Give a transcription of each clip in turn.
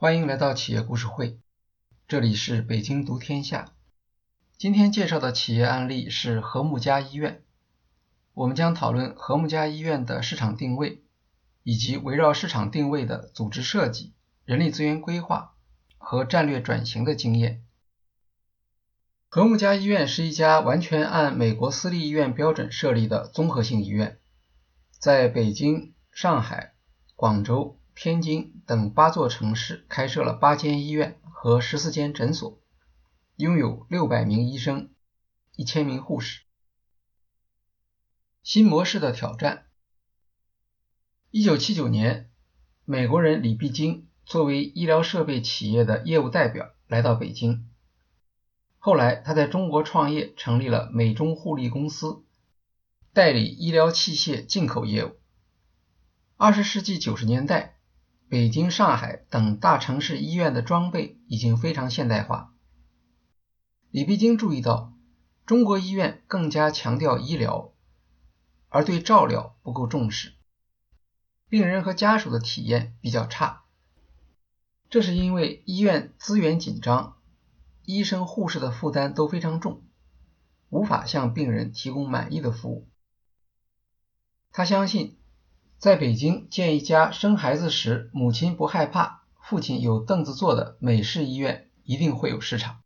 欢迎来到企业故事会，这里是北京读天下。今天介绍的企业案例是和睦家医院。我们将讨论和睦家医院的市场定位，以及围绕市场定位的组织设计、人力资源规划和战略转型的经验。和睦家医院是一家完全按美国私立医院标准设立的综合性医院，在北京、上海、广州。天津等八座城市开设了八间医院和十四间诊所，拥有六百名医生、一千名护士。新模式的挑战。一九七九年，美国人李必经作为医疗设备企业的业务代表来到北京。后来，他在中国创业，成立了美中互利公司，代理医疗器械进口业务。二十世纪九十年代。北京、上海等大城市医院的装备已经非常现代化。李必经注意到，中国医院更加强调医疗，而对照料不够重视，病人和家属的体验比较差。这是因为医院资源紧张，医生、护士的负担都非常重，无法向病人提供满意的服务。他相信。在北京建一家生孩子时母亲不害怕、父亲有凳子坐的美式医院，一定会有市场。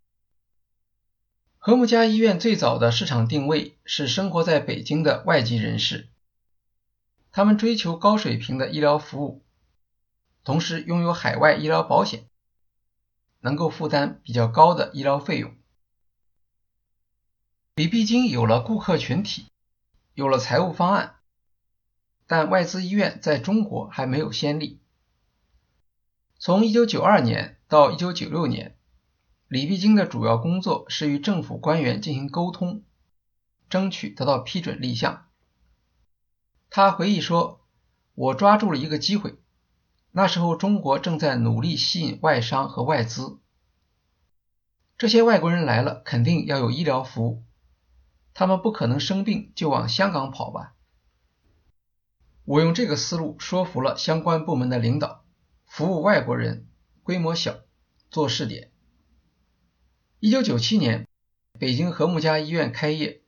和睦家医院最早的市场定位是生活在北京的外籍人士，他们追求高水平的医疗服务，同时拥有海外医疗保险，能够负担比较高的医疗费用。李必经有了顾客群体，有了财务方案。但外资医院在中国还没有先例。从1992年到1996年，李必经的主要工作是与政府官员进行沟通，争取得到批准立项。他回忆说：“我抓住了一个机会，那时候中国正在努力吸引外商和外资，这些外国人来了肯定要有医疗服务，他们不可能生病就往香港跑吧。”我用这个思路说服了相关部门的领导，服务外国人，规模小，做试点。一九九七年，北京和睦家医院开业，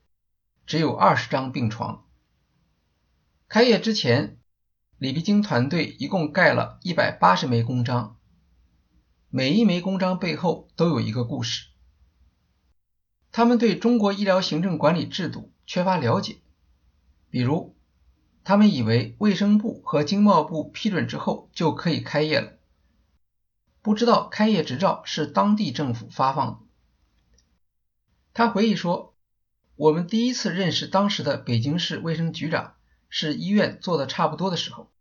只有二十张病床。开业之前，李必经团队一共盖了一百八十枚公章，每一枚公章背后都有一个故事。他们对中国医疗行政管理制度缺乏了解，比如。他们以为卫生部和经贸部批准之后就可以开业了，不知道开业执照是当地政府发放的。他回忆说：“我们第一次认识当时的北京市卫生局长是医院做的差不多的时候，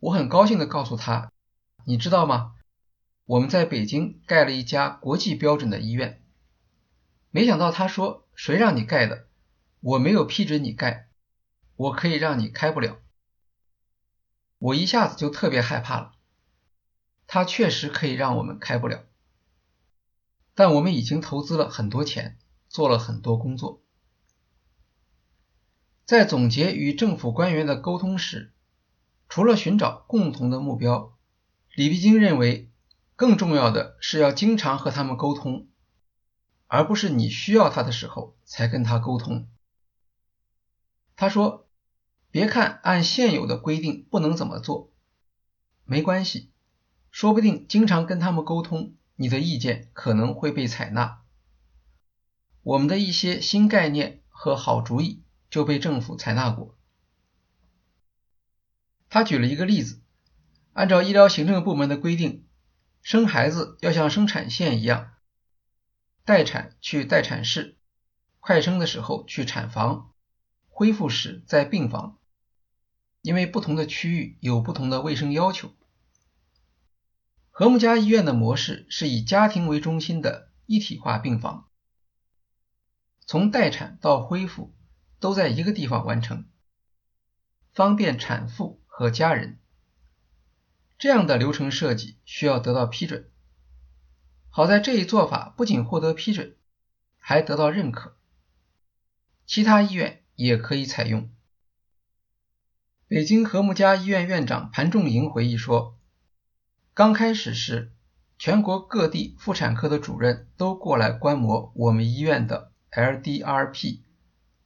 我很高兴的告诉他，你知道吗？我们在北京盖了一家国际标准的医院。没想到他说：谁让你盖的？我没有批准你盖。”我可以让你开不了，我一下子就特别害怕了。他确实可以让我们开不了，但我们已经投资了很多钱，做了很多工作。在总结与政府官员的沟通时，除了寻找共同的目标，李必经认为更重要的是要经常和他们沟通，而不是你需要他的时候才跟他沟通。他说。别看按现有的规定不能怎么做，没关系，说不定经常跟他们沟通，你的意见可能会被采纳。我们的一些新概念和好主意就被政府采纳过。他举了一个例子，按照医疗行政部门的规定，生孩子要像生产线一样，待产去待产室，快生的时候去产房，恢复时在病房。因为不同的区域有不同的卫生要求，和睦家医院的模式是以家庭为中心的一体化病房，从待产到恢复都在一个地方完成，方便产妇和家人。这样的流程设计需要得到批准。好在这一做法不仅获得批准，还得到认可，其他医院也可以采用。北京和睦家医院院长潘仲莹回忆说：“刚开始时，全国各地妇产科的主任都过来观摩我们医院的 LDRP，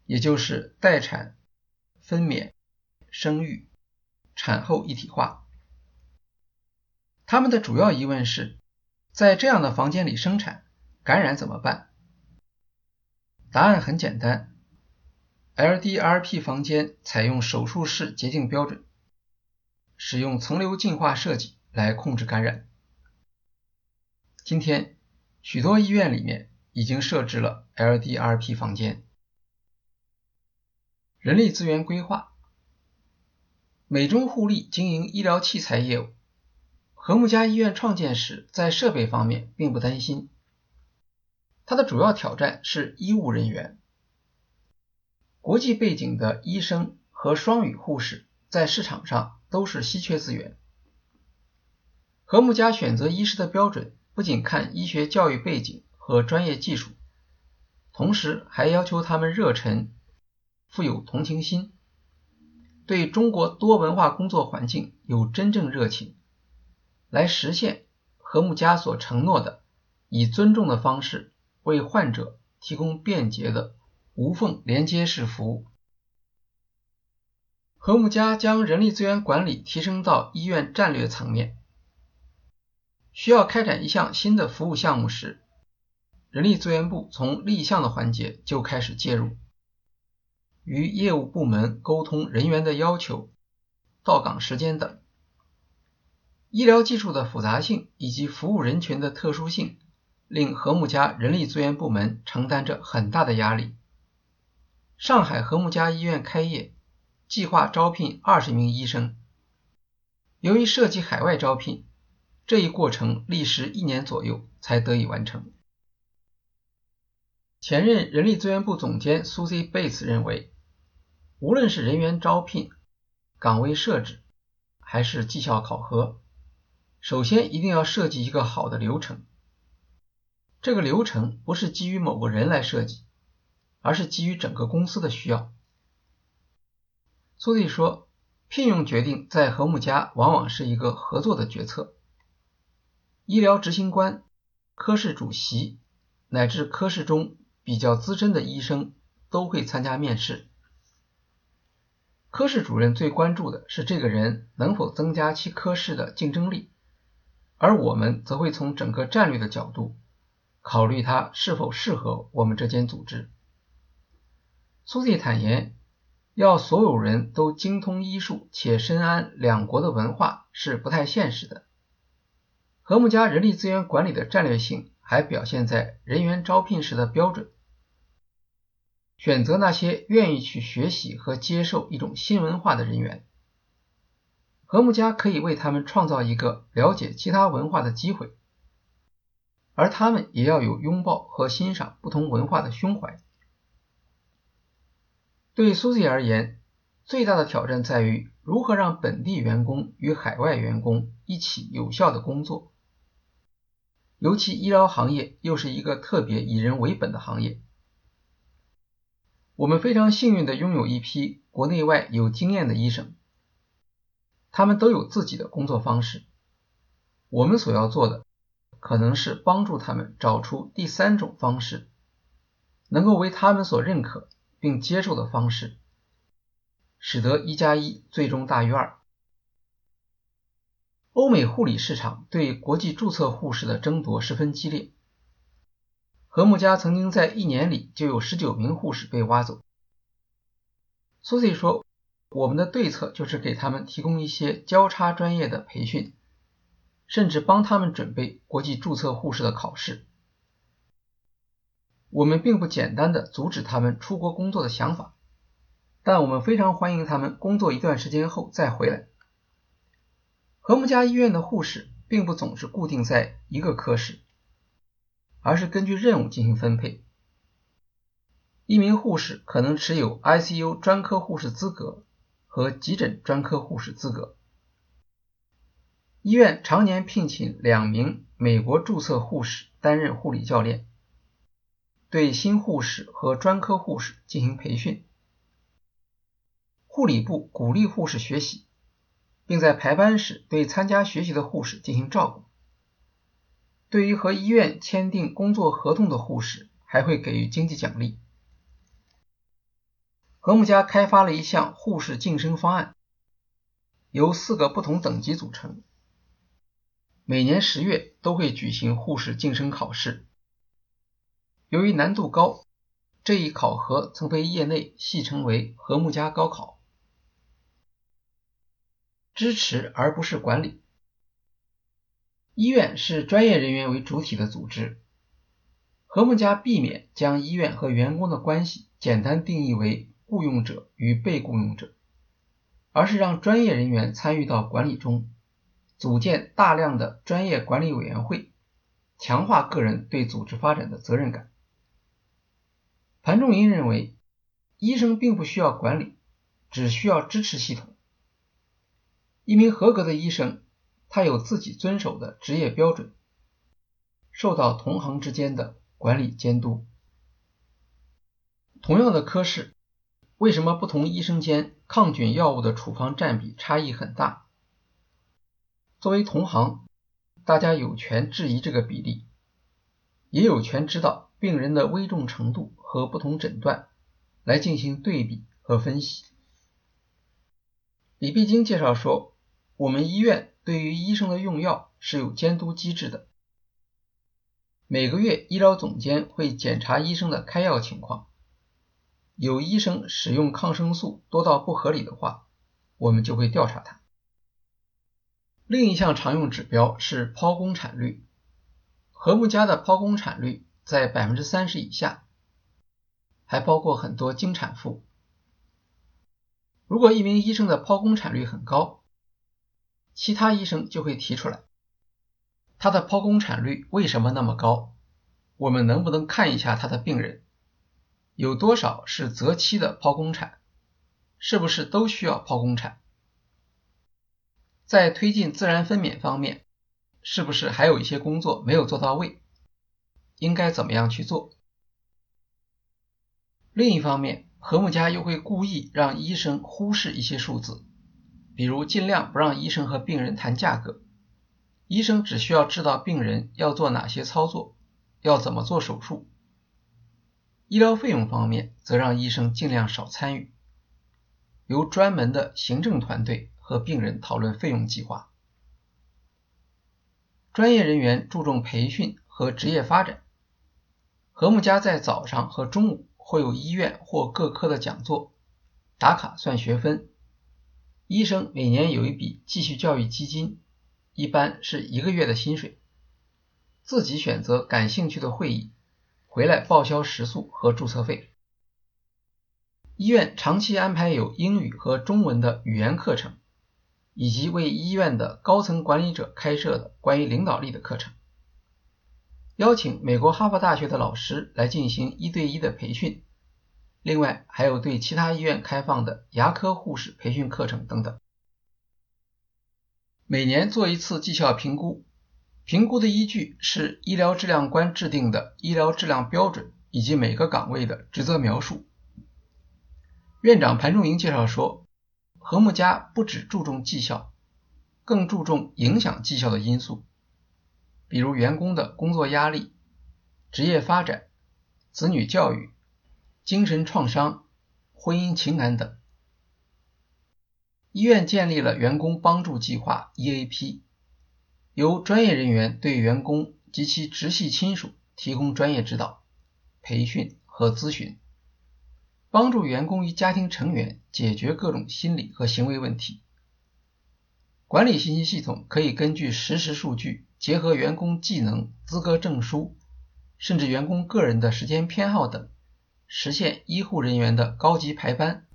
也就是待产、分娩、生育、产后一体化。他们的主要疑问是，在这样的房间里生产，感染怎么办？答案很简单，LDRP 房间采用手术室洁净标准，使用层流净化设计来控制感染。今天，许多医院里面已经设置了 LDRP 房间。人力资源规划，美中互利经营医疗器材业务。和睦家医院创建时，在设备方面并不担心。它的主要挑战是医务人员。国际背景的医生和双语护士在市场上都是稀缺资源。和睦家选择医师的标准。不仅看医学教育背景和专业技术，同时还要求他们热忱、富有同情心，对中国多文化工作环境有真正热情，来实现和睦家所承诺的以尊重的方式为患者提供便捷的无缝连接式服务。和睦家将人力资源管理提升到医院战略层面。需要开展一项新的服务项目时，人力资源部从立项的环节就开始介入，与业务部门沟通人员的要求、到岗时间等。医疗技术的复杂性以及服务人群的特殊性，令和睦家人力资源部门承担着很大的压力。上海和睦家医院开业，计划招聘二十名医生，由于涉及海外招聘。这一过程历时一年左右才得以完成。前任人力资源部总监 Susie Bates 认为，无论是人员招聘、岗位设置，还是绩效考核，首先一定要设计一个好的流程。这个流程不是基于某个人来设计，而是基于整个公司的需要。Susie 说，聘用决定在和睦家往往是一个合作的决策。医疗执行官、科室主席乃至科室中比较资深的医生都会参加面试。科室主任最关注的是这个人能否增加其科室的竞争力，而我们则会从整个战略的角度考虑他是否适合我们这间组织。苏蒂坦言，要所有人都精通医术且深谙两国的文化是不太现实的。和睦家人力资源管理的战略性还表现在人员招聘时的标准，选择那些愿意去学习和接受一种新文化的人员。和睦家可以为他们创造一个了解其他文化的机会，而他们也要有拥抱和欣赏不同文化的胸怀。对苏 y 而言，最大的挑战在于如何让本地员工与海外员工一起有效的工作。尤其医疗行业又是一个特别以人为本的行业，我们非常幸运的拥有一批国内外有经验的医生，他们都有自己的工作方式。我们所要做的，可能是帮助他们找出第三种方式，能够为他们所认可并接受的方式，使得一加一最终大于二。欧美护理市场对国际注册护士的争夺十分激烈。和睦家曾经在一年里就有十九名护士被挖走。苏西说：“我们的对策就是给他们提供一些交叉专业的培训，甚至帮他们准备国际注册护士的考试。我们并不简单的阻止他们出国工作的想法，但我们非常欢迎他们工作一段时间后再回来。”和睦家医院的护士并不总是固定在一个科室，而是根据任务进行分配。一名护士可能持有 ICU 专科护士资格和急诊专科护士资格。医院常年聘请两名美国注册护士担任护理教练，对新护士和专科护士进行培训。护理部鼓励护士学习。并在排班时对参加学习的护士进行照顾。对于和医院签订工作合同的护士，还会给予经济奖励。和睦家开发了一项护士晋升方案，由四个不同等级组成。每年十月都会举行护士晋升考试。由于难度高，这一考核曾被业内戏称为“和睦家高考”。支持而不是管理。医院是专业人员为主体的组织。和睦家避免将医院和员工的关系简单定义为雇佣者与被雇佣者，而是让专业人员参与到管理中，组建大量的专业管理委员会，强化个人对组织发展的责任感。盘仲英认为，医生并不需要管理，只需要支持系统。一名合格的医生，他有自己遵守的职业标准，受到同行之间的。管理监督。同样的科室，为什么不同医生间抗菌药物的处方占比差异很大？作为同行，大家有权质疑这个比例，也有权知道病人的危重程度和不同诊断，来进行对比和分析。李碧京介绍说，我们医院对于医生的用药是有监督机制的。每个月，医疗总监会检查医生的开药情况。有医生使用抗生素多到不合理的话，我们就会调查他。另一项常用指标是剖宫产率，和睦家的剖宫产率在百分之三十以下，还包括很多经产妇。如果一名医生的剖宫产率很高，其他医生就会提出来。他的剖宫产率为什么那么高？我们能不能看一下他的病人有多少是择期的剖宫产？是不是都需要剖宫产？在推进自然分娩方面，是不是还有一些工作没有做到位？应该怎么样去做？另一方面，和睦家又会故意让医生忽视一些数字，比如尽量不让医生和病人谈价格。医生只需要知道病人要做哪些操作，要怎么做手术。医疗费用方面，则让医生尽量少参与，由专门的行政团队和病人讨论费用计划。专业人员注重培训和职业发展。和睦家在早上和中午会有医院或各科的讲座，打卡算学分。医生每年有一笔继续教育基金。一般是一个月的薪水，自己选择感兴趣的会议，回来报销食宿和注册费。医院长期安排有英语和中文的语言课程，以及为医院的高层管理者开设的关于领导力的课程，邀请美国哈佛大学的老师来进行一对一的培训。另外还有对其他医院开放的牙科护士培训课程等等。每年做一次绩效评估，评估的依据是医疗质量官制定的医疗质量标准以及每个岗位的职责描述。院长盘仲英介绍说，和睦家不只注重绩效，更注重影响绩效的因素，比如员工的工作压力、职业发展、子女教育、精神创伤、婚姻情感等。医院建立了员工帮助计划 （EAP），由专业人员对员工及其直系亲属提供专业指导、培训和咨询，帮助员工与家庭成员解决各种心理和行为问题。管理信息系统可以根据实时数据，结合员工技能、资格证书，甚至员工个人的时间偏好等，实现医护人员的高级排班。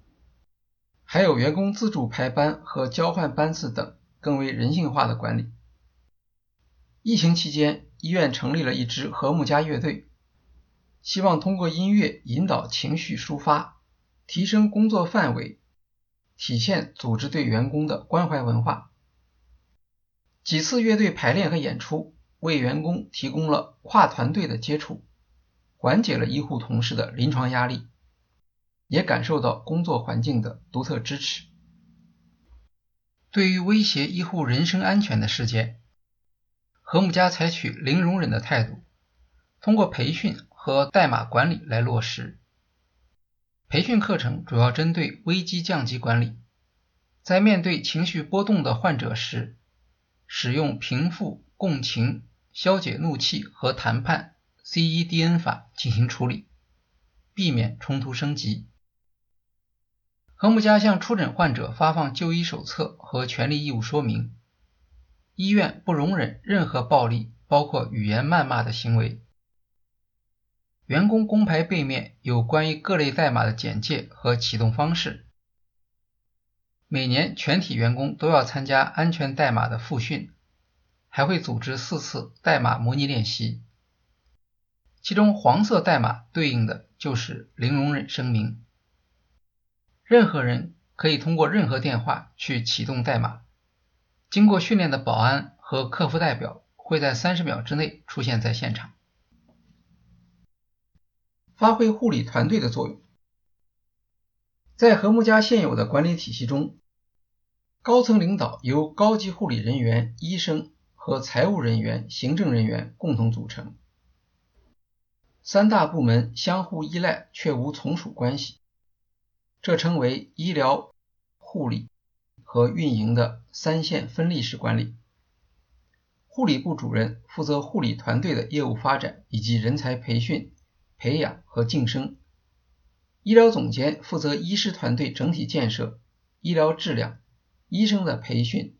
还有员工自主排班和交换班次等更为人性化的管理。疫情期间，医院成立了一支和睦家乐队，希望通过音乐引导情绪抒发，提升工作范围，体现组织对员工的关怀文化。几次乐队排练和演出，为员工提供了跨团队的接触，缓解了医护同事的临床压力。也感受到工作环境的独特支持。对于威胁医护人身安全的事件，和睦家采取零容忍的态度，通过培训和代码管理来落实。培训课程主要针对危机降级管理，在面对情绪波动的患者时，使用平复、共情、消解怒气和谈判 （CEDN） 法进行处理，避免冲突升级。和睦家向出诊患者发放就医手册和权利义务说明。医院不容忍任何暴力，包括语言谩骂的行为。员工工牌背面有关于各类代码的简介和启动方式。每年全体员工都要参加安全代码的复训，还会组织四次代码模拟练习。其中黄色代码对应的就是零容忍声明。任何人可以通过任何电话去启动代码。经过训练的保安和客服代表会在三十秒之内出现在现场。发挥护理团队的作用。在和睦家现有的管理体系中，高层领导由高级护理人员、医生和财务人员、行政人员共同组成，三大部门相互依赖却无从属关系，这称为医疗、护理和运营的三线分立式管理。护理部主任负责护理团队的业务发展以及人才培训。培养和晋升，医疗总监负责医师团队整体建设、医疗质量、医生的培训、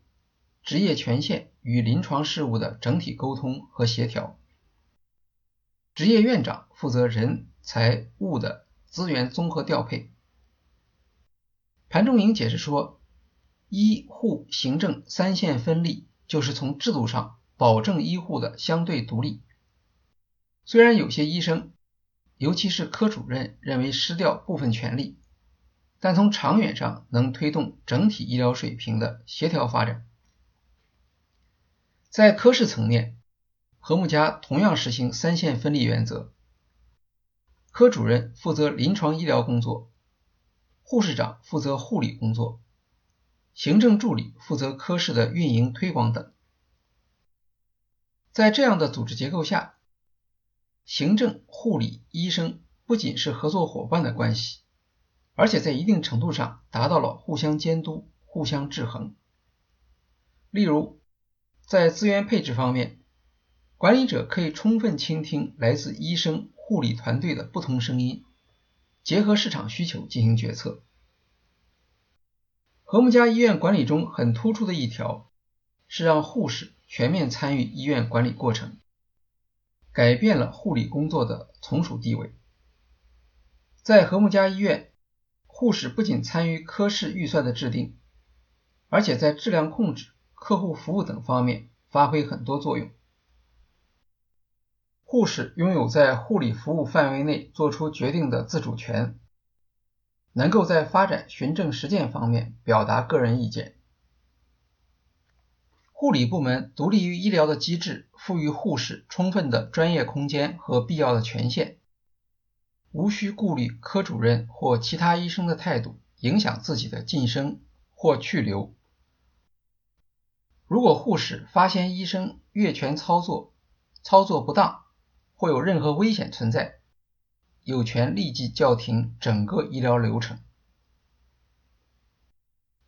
职业权限与临床事务的整体沟通和协调。职业院长负责人财物的资源综合调配。盘中营解释说，医护行政三线分立，就是从制度上保证医护的相对独立。虽然有些医生，尤其是科主任认为失掉部分权利，但从长远上能推动整体医疗水平的协调发展。在科室层面，和睦家同样实行三线分立原则，科主任负责临床医疗工作，护士长负责护理工作，行政助理负责科室的运营推广等。在这样的组织结构下。行政、护理、医生不仅是合作伙伴的关系，而且在一定程度上达到了互相监督、互相制衡。例如，在资源配置方面，管理者可以充分倾听来自医生、护理团队的不同声音，结合市场需求进行决策。和睦家医院管理中很突出的一条是让护士全面参与医院管理过程。改变了护理工作的从属地位。在和睦家医院，护士不仅参与科室预算的制定，而且在质量控制、客户服务等方面发挥很多作用。护士拥有在护理服务范围内做出决定的自主权，能够在发展循证实践方面表达个人意见。护理部门独立于医疗的机制，赋予护士充分的专业空间和必要的权限，无需顾虑科主任或其他医生的态度影响自己的晋升或去留。如果护士发现医生越权操作、操作不当或有任何危险存在，有权立即叫停整个医疗流程。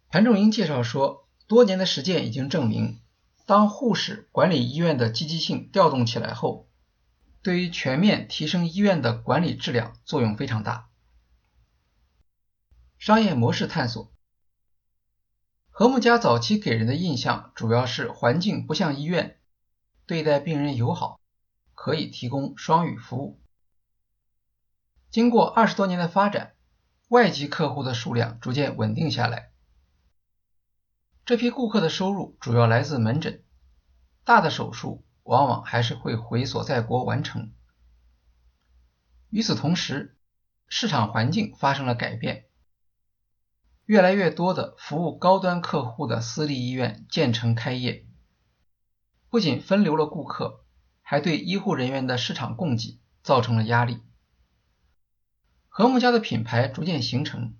谭仲英介绍说，多年的实践已经证明。当护士管理医院的积极性调动起来后，对于全面提升医院的管理质量作用非常大。商业模式探索，和睦家早期给人的印象主要是环境不像医院，对待病人友好，可以提供双语服务。经过二十多年的发展，外籍客户的数量逐渐稳定下来。这批顾客的收入主要来自门诊，大的手术往往还是会回所在国完成。与此同时，市场环境发生了改变，越来越多的服务高端客户的私立医院建成开业，不仅分流了顾客，还对医护人员的市场供给造成了压力。和睦家的品牌逐渐形成。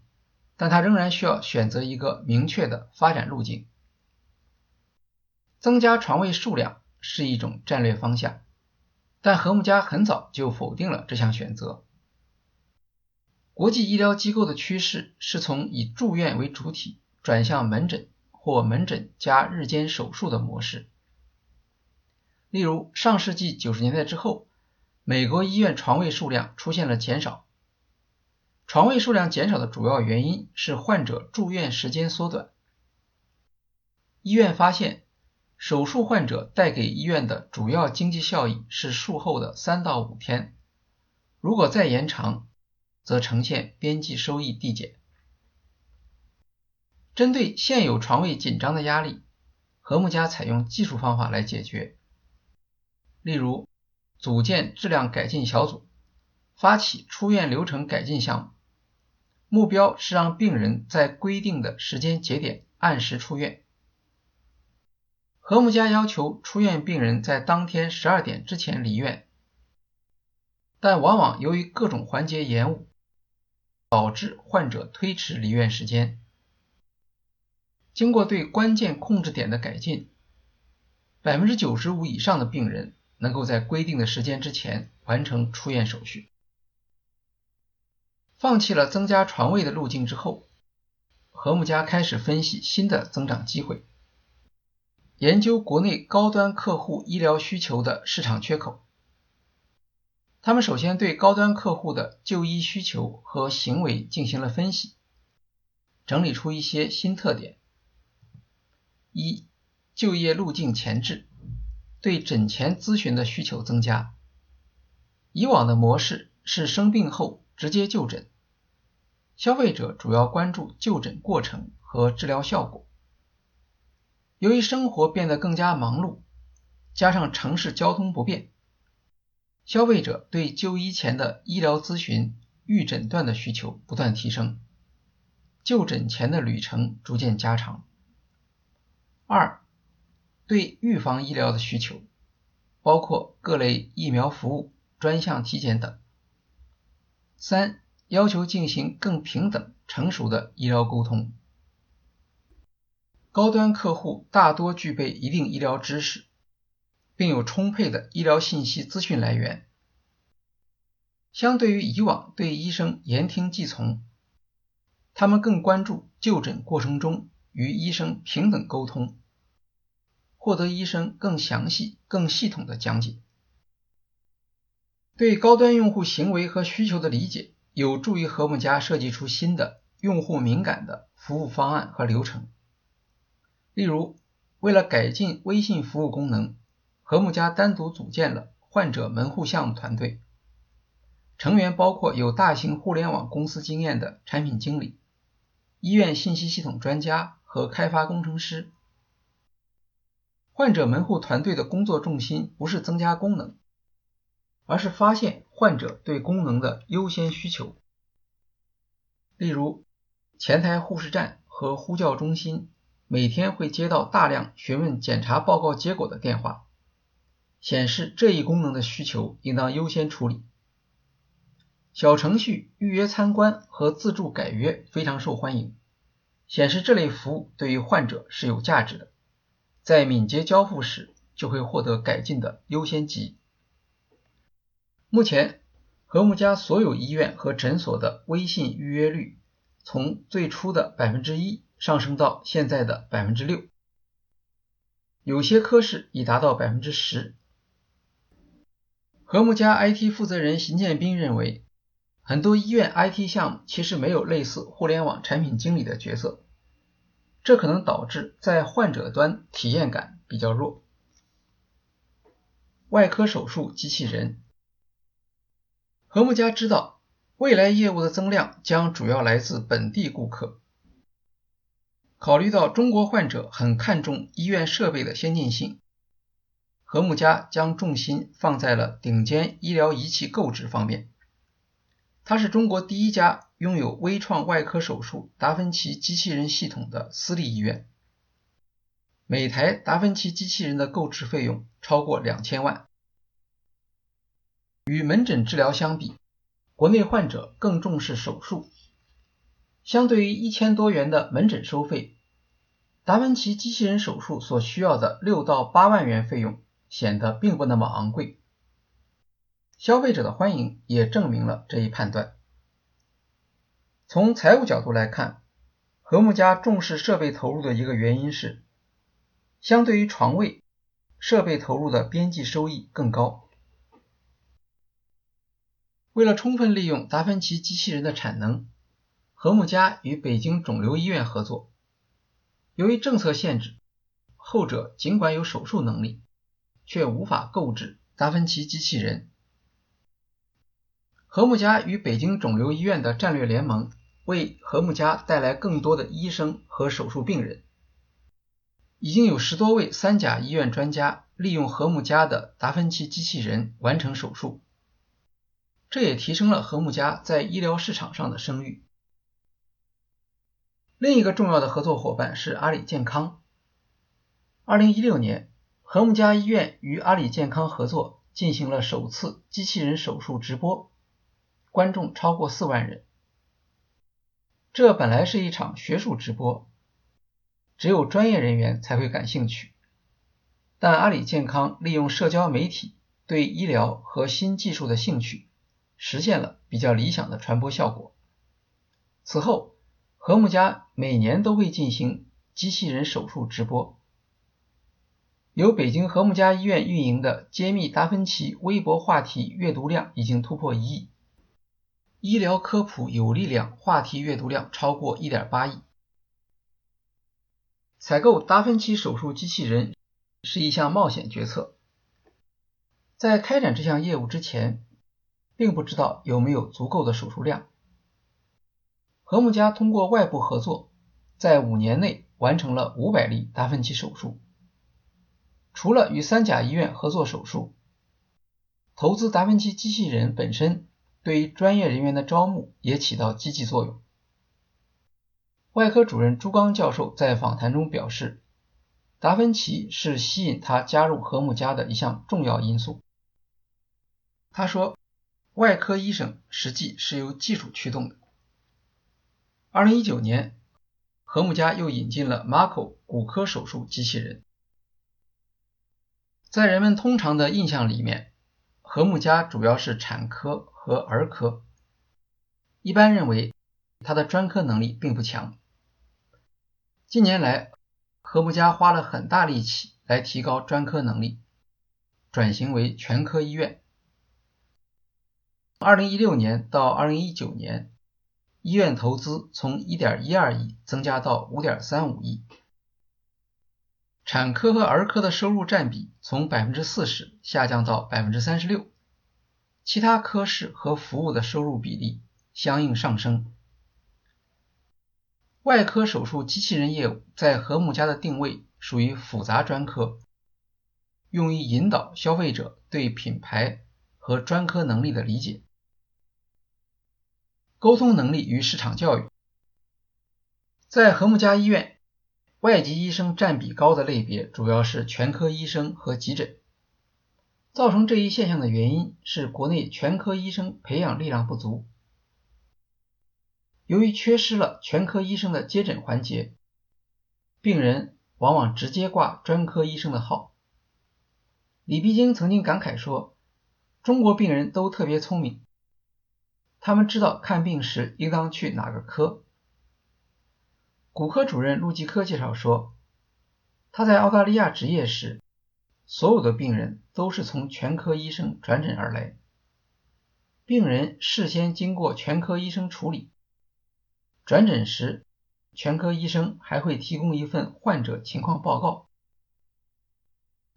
但它仍然需要选择一个明确的发展路径。增加床位数量是一种战略方向，但和睦家很早就否定了这项选择。国际医疗机构的趋势是从以住院为主体转向门诊或门诊加日间手术的模式。例如，上世纪九十年代之后，美国医院床位数量出现了减少。床位数量减少的主要原因是患者住院时间缩短。医院发现。手术患者带给医院的主要经济效益是术后的三到五天，如果再延长，则呈现边际收益递减。针对现有床位紧张的压力，和睦家采用技术方法来解决，例如组建质量改进小组，发起出院流程改进项目，目标是让病人在规定的时间节点按时出院。和睦家要求出院病人在当天十二点之前离院，但往往由于各种环节延误，导致患者推迟离院时间。经过对关键控制点的改进，百分之九十五以上的病人能够在规定的时间之前完成出院手续。放弃了增加床位的路径之后，和睦家开始分析新的增长机会。研究国内高端客户医疗需求的市场缺口。他们首先对高端客户的就医需求和行为进行了分析，整理出一些新特点：一、就业路径前置，对诊前咨询的需求增加。以往的模式是生病后直接就诊，消费者主要关注就诊过程和治疗效果。由于生活变得更加忙碌，加上城市交通不便，消费者对就医前的医疗咨询、预诊断的需求不断提升，就诊前的旅程逐渐加长。二、对预防医疗的需求，包括各类疫苗服务、专项体检等。三、要求进行更平等、成熟的医疗沟通。高端客户大多具备一定医疗知识，并有充沛的医疗信息资讯来源。相对于以往对医生言听计从，他们更关注就诊过程中与医生平等沟通，获得医生更详细、更系统的讲解。对高端用户行为和需求的理解，有助于和睦家设计出新的用户敏感的服务方案和流程。例如，为了改进微信服务功能，和睦家单独组建了患者门户项目团队，成员包括有大型互联网公司经验的产品经理、医院信息系统专家和开发工程师。患者门户团队的工作重心不是增加功能，而是发现患者对功能的优先需求。例如，前台护士站和呼叫中心。每天会接到大量询问检查报告结果的电话，显示这一功能的需求应当优先处理。小程序预约参观和自助改约非常受欢迎，显示这类服务对于患者是有价值的，在敏捷交付时就会获得改进的优先级。目前，和睦家所有医院和诊所的微信预约率从最初的百分之一。上升到现在的百分之六，有些科室已达到百分之十。和睦家 IT 负责人邢建斌认为，很多医院 IT 项目其实没有类似互联网产品经理的角色，这可能导致在患者端体验感比较弱。外科手术机器人，和睦家知道，未来业务的增量将主要来自本地顾客。考虑到中国患者很看重医院设备的先进性，和睦家将重心放在了顶尖医疗仪器购置方面。它是中国第一家拥有微创外科手术达芬奇机器人系统的私立医院。每台达芬奇机器人的购置费用超过两千万。与门诊治疗相比，国内患者更重视手术。相对于一千多元的门诊收费，达芬奇机器人手术所需要的六到八万元费用显得并不那么昂贵。消费者的欢迎也证明了这一判断。从财务角度来看，和睦家重视设备投入的一个原因是，相对于床位，设备投入的边际收益更高。为了充分利用达芬奇机器人的产能，和睦家与北京肿瘤医院合作。由于政策限制，后者尽管有手术能力，却无法购置达芬奇机器人。和睦家与北京肿瘤医院的战略联盟，为和睦家带来更多的医生和手术病人。已经有十多位三甲医院专家利用和睦家的达芬奇机器人完成手术，这也提升了和睦家在医疗市场上的声誉。另一个重要的合作伙伴是阿里健康。二零一六年，和睦家医院与阿里健康合作进行了首次机器人手术直播，观众超过四万人。这本来是一场学术直播，只有专业人员才会感兴趣。但阿里健康利用社交媒体对医疗和新技术的兴趣，实现了比较理想的传播效果。此后，和睦家每年都会进行机器人手术直播。由北京和睦家医院运营的揭秘达芬奇微博话题阅读量已经突破一亿，医疗科普有力量话题阅读量超过一点八亿。采购达芬奇手术机器人是一项冒险决策，在开展这项业务之前，并不知道有没有足够的手术量。和睦家通过外部合作，在五年内完成了五百例达芬奇手术。除了与三甲医院合作手术，投资达芬奇机器人本身对于专业人员的招募也起到积极作用。外科主任朱刚教授在访谈中表示，达芬奇是吸引他加入和睦家的一项重要因素。他说，外科医生实际是由技术驱动的。二零一九年，和睦家又引进了 Marco 骨科手术机器人。在人们通常的印象里面，和睦家主要是产科和儿科，一般认为它的专科能力并不强。近年来，和睦家花了很大力气来提高专科能力，转型为全科医院。二零一六年到二零一九年。医院投资从1.12亿增加到5.35亿，产科和儿科的收入占比从40%下降到36%，其他科室和服务的收入比例相应上升。外科手术机器人业务在和睦家的定位属于复杂专科，用于引导消费者对品牌和专科能力的理解。沟通能力与市场教育，在和睦家医院，外籍医生占比高的类别主要是全科医生和急诊。造成这一现象的原因是国内全科医生培养力量不足，由于缺失了全科医生的接诊环节，病人往往直接挂专科医生的号。李碧京曾经感慨说：“中国病人都特别聪明。”他们知道看病时应当去哪个科。骨科主任陆继科介绍说，他在澳大利亚执业时，所有的病人都是从全科医生转诊而来。病人事先经过全科医生处理，转诊时，全科医生还会提供一份患者情况报告。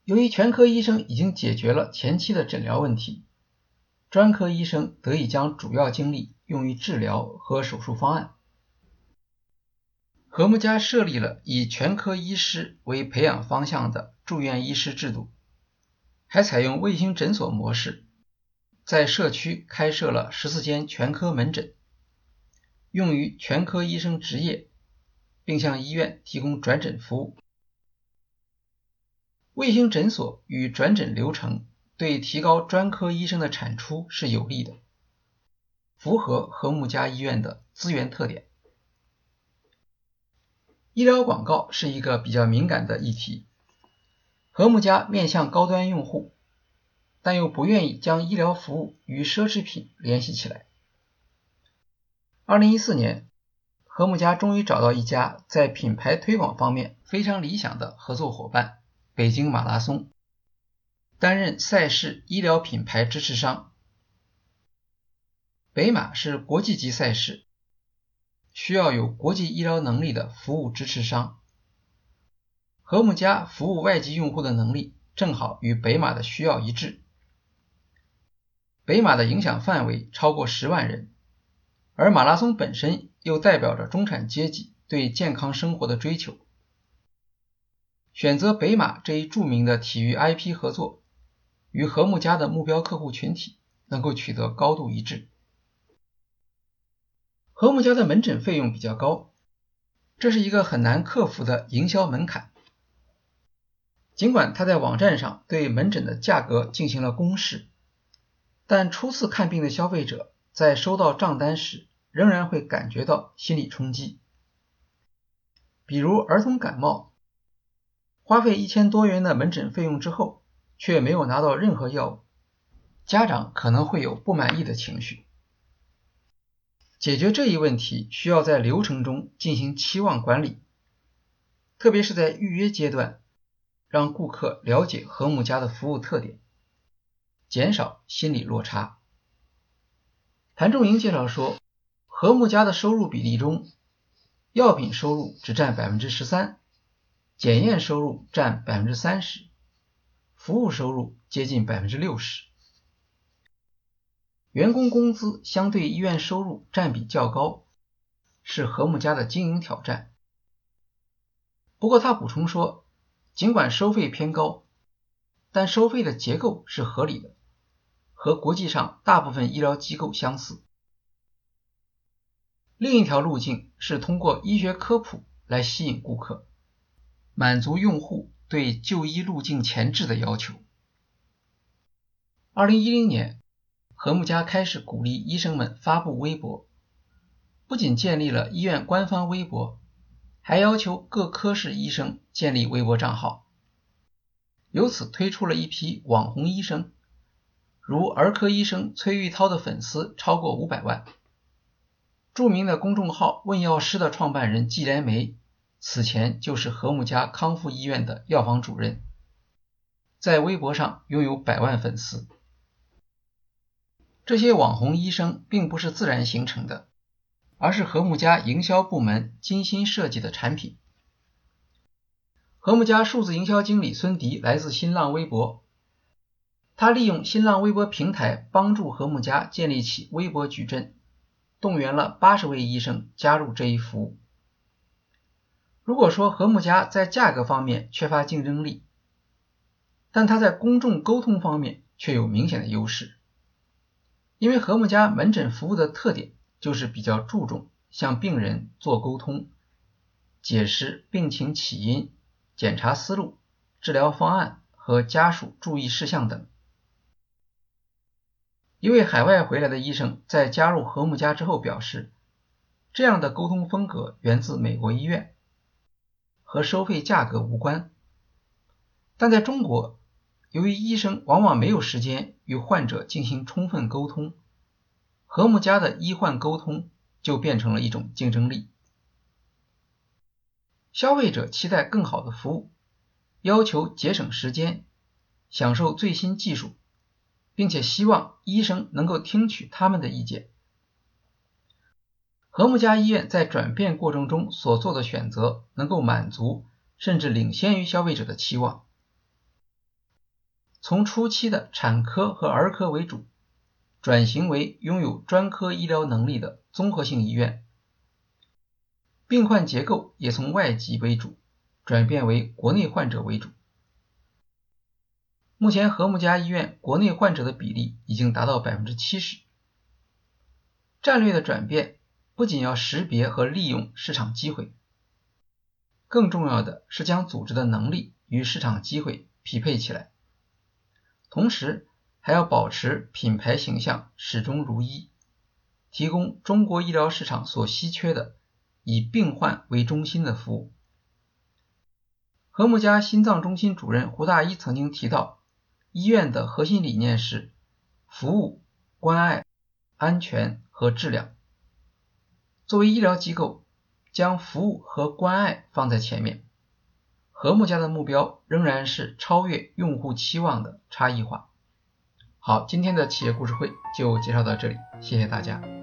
由于全科医生已经解决了前期的诊疗问题。专科医生得以将主要精力用于治疗和手术方案。和睦家设立了以全科医师为培养方向的住院医师制度，还采用卫星诊所模式，在社区开设了十四间全科门诊，用于全科医生执业，并向医院提供转诊服务。卫星诊所与转诊流程。对提高专科医生的产出是有利的，符合和睦家医院的资源特点。医疗广告是一个比较敏感的议题，和睦家面向高端用户，但又不愿意将医疗服务与奢侈品联系起来。二零一四年，和睦家终于找到一家在品牌推广方面非常理想的合作伙伴——北京马拉松，担任赛事医疗品牌支持商。北马是国际级赛事。需要有国际医疗能力的服务支持商，和睦家服务外籍用户的能力正好与北马的需要一致。北马的影响范围超过十万人，而马拉松本身又代表着中产阶级对健康生活的追求。选择北马这一著名的体育 IP 合作，与和睦家的目标客户群体能够取得高度一致。和睦家的门诊费用比较高，这是一个很难克服的营销门槛。尽管他在网站上对门诊的价格进行了公示，但初次看病的消费者在收到账单时仍然会感觉到心理冲击。比如儿童感冒，花费一千多元的门诊费用之后，却没有拿到任何药物，家长可能会有不满意的情绪。解决这一问题需要在流程中进行期望管理，特别是在预约阶段，让顾客了解和睦家的服务特点，减少心理落差。谭仲营介绍说，和睦家的收入比例中，药品收入只占百分之十三，检验收入占百分之三十，服务收入接近百分之六十。员工工资相对医院收入占比较高，是和睦家的经营挑战。不过他补充说，尽管收费偏高，但收费的结构是合理的，和国际上大部分医疗机构相似。另一条路径是通过医学科普来吸引顾客，满足用户对就医路径前置的要求。二零一零年。和睦家开始鼓励医生们发布微博，不仅建立了医院官方微博，还要求各科室医生建立微博账号，由此推出了一批网红医生，如儿科医生崔玉涛的粉丝超过五百万。著名的公众号“问药师”的创办人季连梅，此前就是和睦家康复医院的药房主任，在微博上拥有百万粉丝。这些网红医生并不是自然形成的，而是和睦家营销部门精心设计的产品。和睦家数字营销经理孙迪来自新浪微博，他利用新浪微博平台帮助和睦家建立起微博矩阵，动员了八十位医生加入这一服务。如果说和睦家在价格方面缺乏竞争力，但他在公众沟通方面却有明显的优势。因为和睦家门诊服务的特点就是比较注重向病人做沟通，解释病情起因、检查思路、治疗方案和家属注意事项等。一位海外回来的医生在加入和睦家之后表示，这样的沟通风格源自美国医院，和收费价格无关。但在中国。由于医生往往没有时间与患者进行充分沟通，和睦家的医患沟通就变成了一种竞争力。消费者期待更好的服务，要求节省时间，享受最新技术，并且希望医生能够听取他们的意见。和睦家医院在转变过程中所做的选择，能够满足甚至领先于消费者的期望。从初期的产科和儿科为主，转型为拥有专科医疗能力的综合性医院，病患结构也从外籍为主转变为国内患者为主。目前和睦家医院国内患者的比例已经达到百分之七十。战略的转变不仅要识别和利用市场机会，更重要的是将组织的能力与市场机会匹配起来。同时，还要保持品牌形象始终如一，提供中国医疗市场所稀缺的以病患为中心的服务。和睦家心脏中心主任胡大一曾经提到，医院的核心理念是服务、关爱、安全和质量。作为医疗机构，将服务和关爱放在前面。和睦家的目标仍然是超越用户期望的差异化。好，今天的企业故事会就介绍到这里，谢谢大家。